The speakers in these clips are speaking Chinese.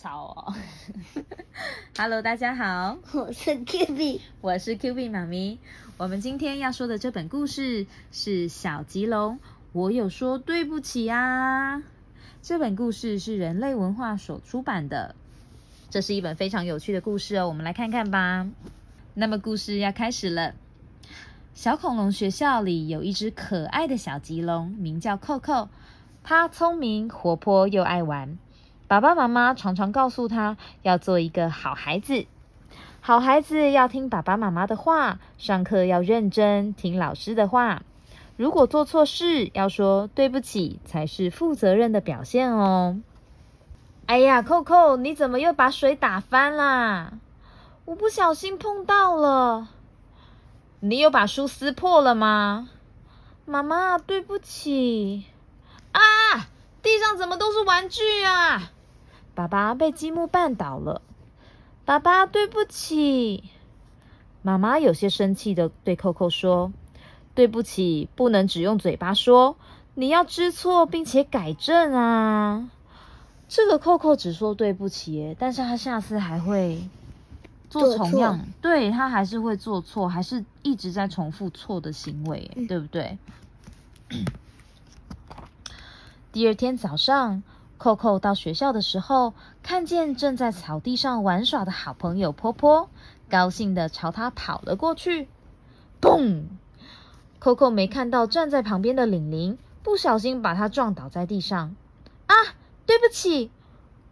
吵哦。Hello，大家好，我是 Q B，我是 Q B 妈咪。我们今天要说的这本故事是《小吉龙》，我有说对不起啊。这本故事是人类文化所出版的，这是一本非常有趣的故事哦。我们来看看吧。那么故事要开始了。小恐龙学校里有一只可爱的小吉龙，名叫扣扣。它聪明、活泼又爱玩。爸爸妈妈常常告诉他要做一个好孩子。好孩子要听爸爸妈妈的话，上课要认真听老师的话。如果做错事，要说对不起，才是负责任的表现哦。哎呀，扣扣，你怎么又把水打翻啦？我不小心碰到了。你有把书撕破了吗？妈妈，对不起。啊！地上怎么都是玩具啊？爸爸被积木绊倒了。爸爸，对不起。妈妈有些生气的对扣扣说：“对不起，不能只用嘴巴说，你要知错并且改正啊。”这个扣扣只说对不起，但是他下次还会。做同样，对他还是会做错，还是一直在重复错的行为，对不对？第二天早上，Coco 到学校的时候，看见正在草地上玩耍的好朋友波波，高兴地朝他跑了过去。嘣！扣扣没看到站在旁边的玲玲，不小心把他撞倒在地上。啊，对不起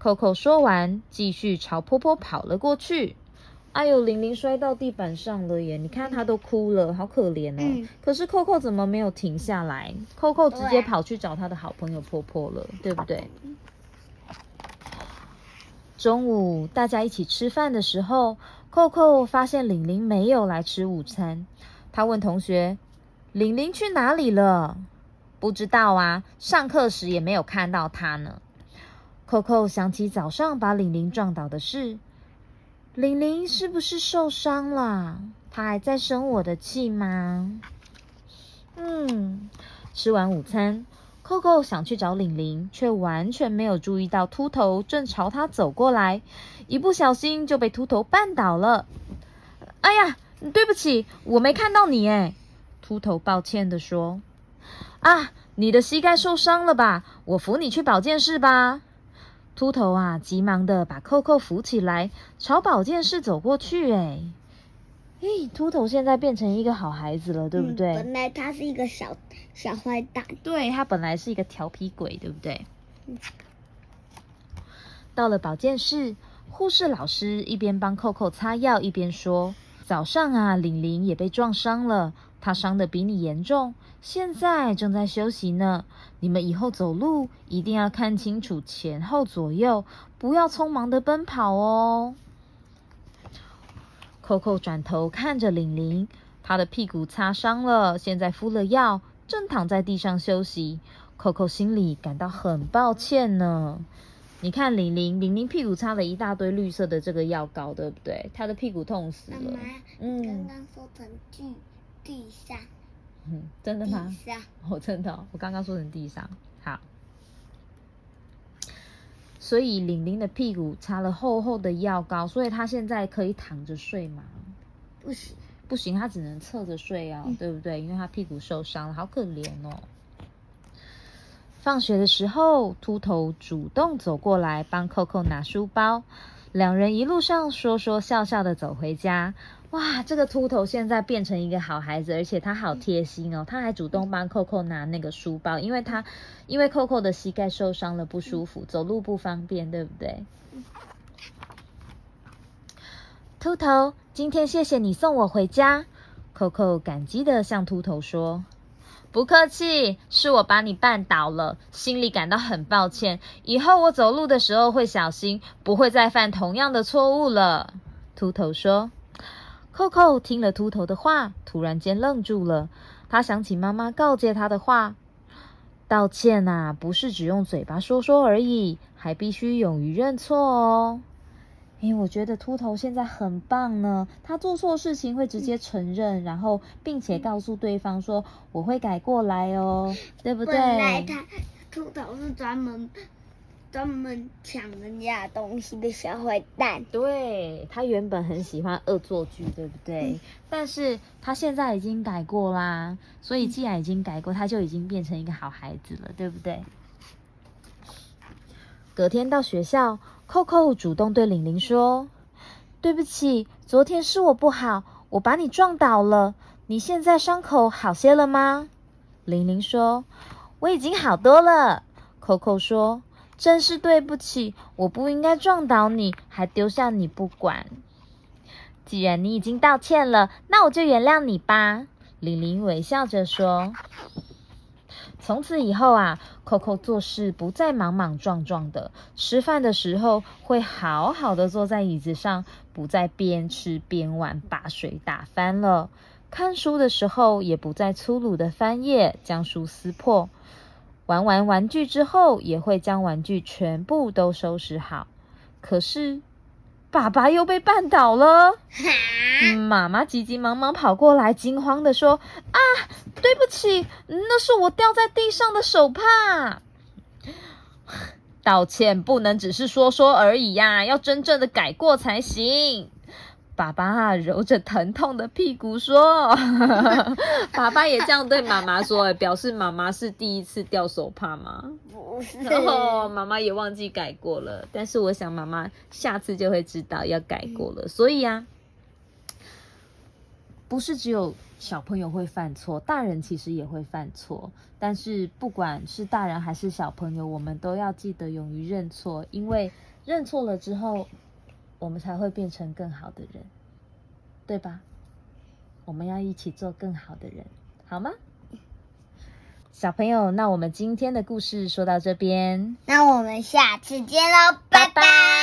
！！Coco 说完，继续朝波波跑了过去。哎呦，玲玲摔到地板上了耶！你看她都哭了，好可怜哦。可是扣扣怎么没有停下来？扣扣直接跑去找他的好朋友婆婆了，对不对？中午大家一起吃饭的时候，扣扣发现玲玲没有来吃午餐。他问同学：“玲玲去哪里了？”不知道啊，上课时也没有看到她呢。扣扣想起早上把玲玲撞倒的事。玲玲是不是受伤了？她还在生我的气吗？嗯，吃完午餐，扣扣想去找玲玲，却完全没有注意到秃头正朝他走过来，一不小心就被秃头绊倒了。哎呀，对不起，我没看到你哎。秃头抱歉的说：“啊，你的膝盖受伤了吧？我扶你去保健室吧。”秃头啊，急忙的把扣扣扶起来，朝保健室走过去。哎，咦，秃头现在变成一个好孩子了，对不对？本来他是一个小小坏蛋，对他本来是一个调皮鬼，对不对？到了保健室，护士老师一边帮扣扣擦药，一边说：“早上啊，玲玲也被撞伤了。”他伤的比你严重，现在正在休息呢。你们以后走路一定要看清楚前后左右，不要匆忙的奔跑哦。扣扣转头看着玲玲，她的屁股擦伤了，现在敷了药，正躺在地上休息。扣扣心里感到很抱歉呢。你看玲玲，玲玲屁股擦了一大堆绿色的这个药膏，对不对？她的屁股痛死了。妈妈，嗯，刚刚说成句。地上，嗯，真的吗？地上，哦，真的，我刚刚说成地上。好，所以玲玲的屁股擦了厚厚的药膏，所以她现在可以躺着睡吗？不行，不行，她只能侧着睡哦，对不对？因为她屁股受伤了，好可怜哦。放学的时候，秃头主动走过来帮扣扣拿书包，两人一路上说说笑笑的走回家。哇，这个秃头现在变成一个好孩子，而且他好贴心哦，他还主动帮扣扣拿那个书包，因为他因为扣扣的膝盖受伤了，不舒服，走路不方便，对不对？秃头，今天谢谢你送我回家。扣扣感激的向秃头说：“不客气，是我把你绊倒了，心里感到很抱歉。以后我走路的时候会小心，不会再犯同样的错误了。”秃头说。扣扣听了秃头的话，突然间愣住了。他想起妈妈告诫他的话：道歉呐，不是只用嘴巴说说而已，还必须勇于认错哦。哎，我觉得秃头现在很棒呢。他做错事情会直接承认，然后并且告诉对方说：“我会改过来哦，对不对？”本来他秃头是专门专门抢人家东西的小坏蛋。对他原本很喜欢恶作剧，对不对？嗯但是他现在已经改过啦，所以既然已经改过，他就已经变成一个好孩子了，对不对？隔天到学校，扣扣主动对玲玲说：“对不起，昨天是我不好，我把你撞倒了。你现在伤口好些了吗？”玲玲说：“我已经好多了。”扣扣说：“真是对不起，我不应该撞倒你，还丢下你不管。既然你已经道歉了，那我就原谅你吧。”玲玲微笑着说。从此以后啊，扣扣做事不再莽莽撞撞的，吃饭的时候会好好的坐在椅子上，不再边吃边玩，把水打翻了。看书的时候也不再粗鲁的翻页，将书撕破。玩完玩具之后，也会将玩具全部都收拾好。可是，爸爸又被绊倒了。嗯妈妈急急忙忙跑过来，惊慌的说：“啊，对不起，那是我掉在地上的手帕。”道歉不能只是说说而已呀、要真正的改过才行。爸爸揉着疼痛的屁股说：“ 爸爸也这样对妈妈说，表示妈妈是第一次掉手帕吗？”不是，然后妈妈也忘记改过了，但是我想妈妈下次就会知道要改过了。所以啊，不是只有小朋友会犯错，大人其实也会犯错。但是不管是大人还是小朋友，我们都要记得勇于认错，因为认错了之后，我们才会变成更好的人，对吧？我们要一起做更好的人，好吗？小朋友，那我们今天的故事说到这边，那我们下次见喽，拜拜拜拜